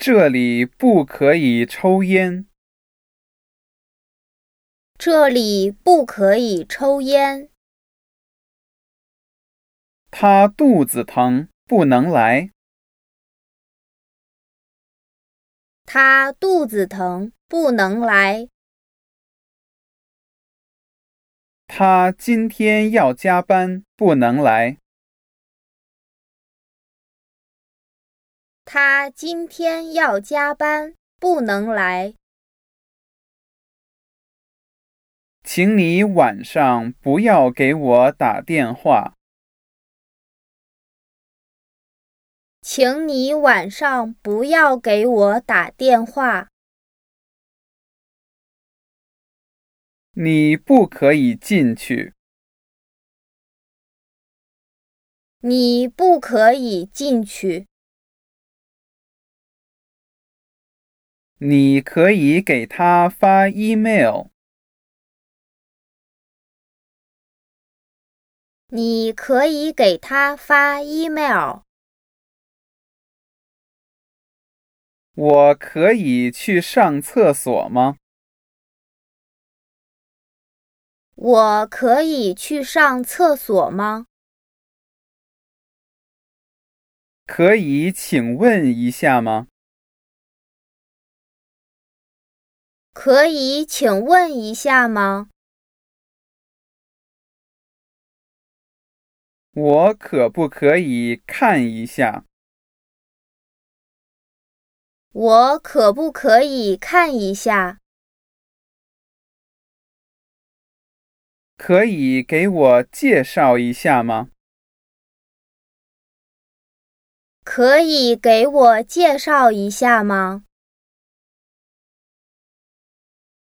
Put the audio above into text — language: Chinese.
这里不可以抽烟。这里不可以抽烟。他肚子疼，不能来。他肚子疼，不能来。他今天要加班，不能来。他今天要加班，不能来。请你晚上不要给我打电话。请你晚上不要给我打电话。你不可以进去。你不可以进去。你可以给他发 email。你可以给他发 email。我可以去上厕所吗？我可以去上厕所吗？可以请问一下吗？可以请问一下吗？我可不可以看一下？我可不可以看一下？可以给我介绍一下吗？可以给我介绍一下吗？